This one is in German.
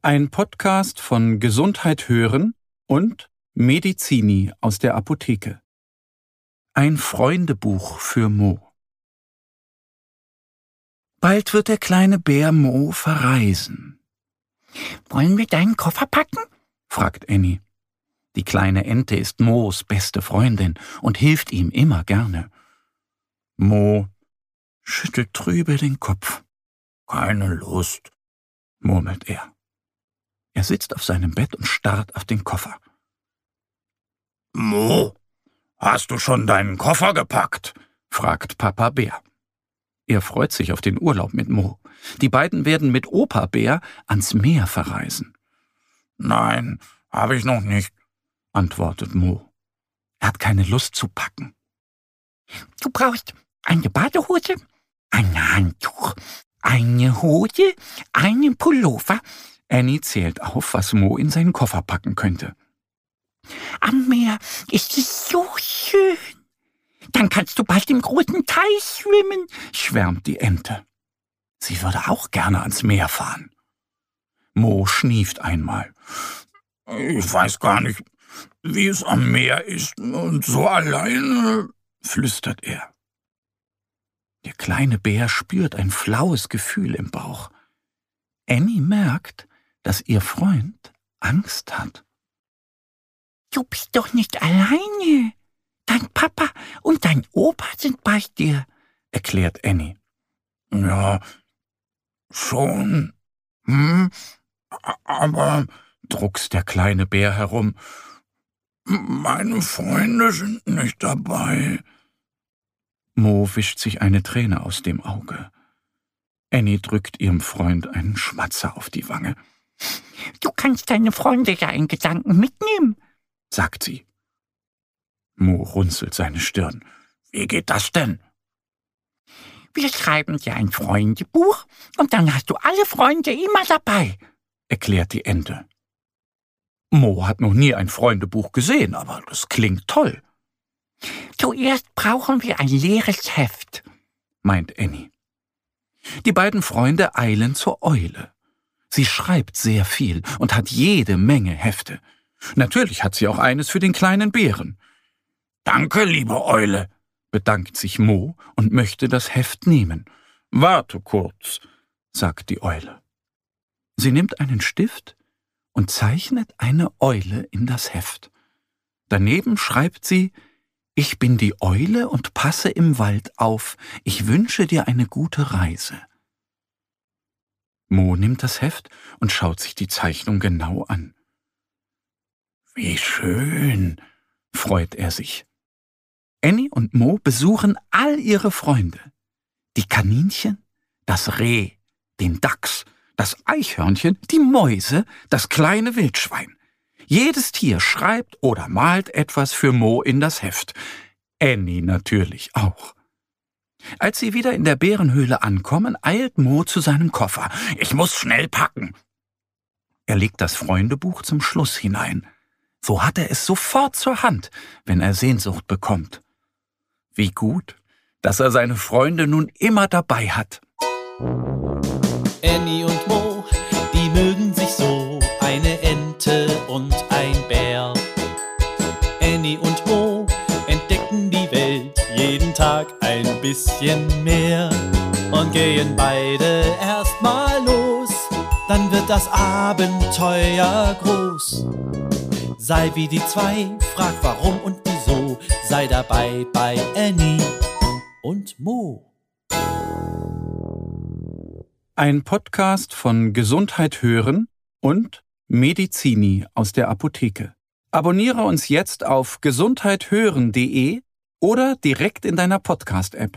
Ein Podcast von Gesundheit hören und Medizini aus der Apotheke. Ein Freundebuch für Mo. Bald wird der kleine Bär Mo verreisen. Wollen wir deinen Koffer packen? fragt Annie. Die kleine Ente ist Moos beste Freundin und hilft ihm immer gerne. Mo schüttelt trübe den Kopf. Keine Lust, murmelt er. Er sitzt auf seinem Bett und starrt auf den Koffer. Mo, hast du schon deinen Koffer gepackt? fragt Papa Bär. Er freut sich auf den Urlaub mit Mo. Die beiden werden mit Opa Bär ans Meer verreisen. Nein, habe ich noch nicht, antwortet Mo. Er hat keine Lust zu packen. Du brauchst eine Badehose, ein Handtuch, eine Hose, einen Pullover. Annie zählt auf, was Mo in seinen Koffer packen könnte. Am Meer ist es so schön. Dann kannst du bald im großen Teich schwimmen, schwärmt die Ente. Sie würde auch gerne ans Meer fahren. Mo schnieft einmal. Ich weiß gar nicht, wie es am Meer ist und so alleine, flüstert er. Der kleine Bär spürt ein flaues Gefühl im Bauch. Annie merkt, dass ihr Freund Angst hat. Du bist doch nicht alleine. Dein Papa und dein Opa sind bei dir, erklärt Annie. Ja, schon. Hm, aber, druckst der kleine Bär herum, meine Freunde sind nicht dabei. Mo wischt sich eine Träne aus dem Auge. Annie drückt ihrem Freund einen Schmatzer auf die Wange. Du kannst deine Freunde ja in Gedanken mitnehmen, sagt sie. Mo runzelt seine Stirn. Wie geht das denn? Wir schreiben dir ein Freundebuch und dann hast du alle Freunde immer dabei, erklärt die Ente. Mo hat noch nie ein Freundebuch gesehen, aber das klingt toll. Zuerst brauchen wir ein leeres Heft, meint Annie. Die beiden Freunde eilen zur Eule. Sie schreibt sehr viel und hat jede Menge Hefte. Natürlich hat sie auch eines für den kleinen Bären. Danke, liebe Eule, bedankt sich Mo und möchte das Heft nehmen. Warte kurz, sagt die Eule. Sie nimmt einen Stift und zeichnet eine Eule in das Heft. Daneben schreibt sie Ich bin die Eule und passe im Wald auf. Ich wünsche dir eine gute Reise. Mo nimmt das Heft und schaut sich die Zeichnung genau an. Wie schön, freut er sich. Annie und Mo besuchen all ihre Freunde. Die Kaninchen, das Reh, den Dachs, das Eichhörnchen, die Mäuse, das kleine Wildschwein. Jedes Tier schreibt oder malt etwas für Mo in das Heft. Annie natürlich auch. Als sie wieder in der Bärenhöhle ankommen, eilt Mo zu seinem Koffer. Ich muss schnell packen. Er legt das Freundebuch zum Schluss hinein. So hat er es sofort zur Hand, wenn er Sehnsucht bekommt. Wie gut, dass er seine Freunde nun immer dabei hat. Annie und Mo, die mögen sich so, eine Ente und ein Bär. Annie und bisschen mehr und gehen beide erstmal los, dann wird das Abenteuer groß. Sei wie die zwei, frag warum und wieso, sei dabei bei Annie und Mo. Ein Podcast von Gesundheit hören und Medizini aus der Apotheke. Abonniere uns jetzt auf gesundheithören.de oder direkt in deiner Podcast-App.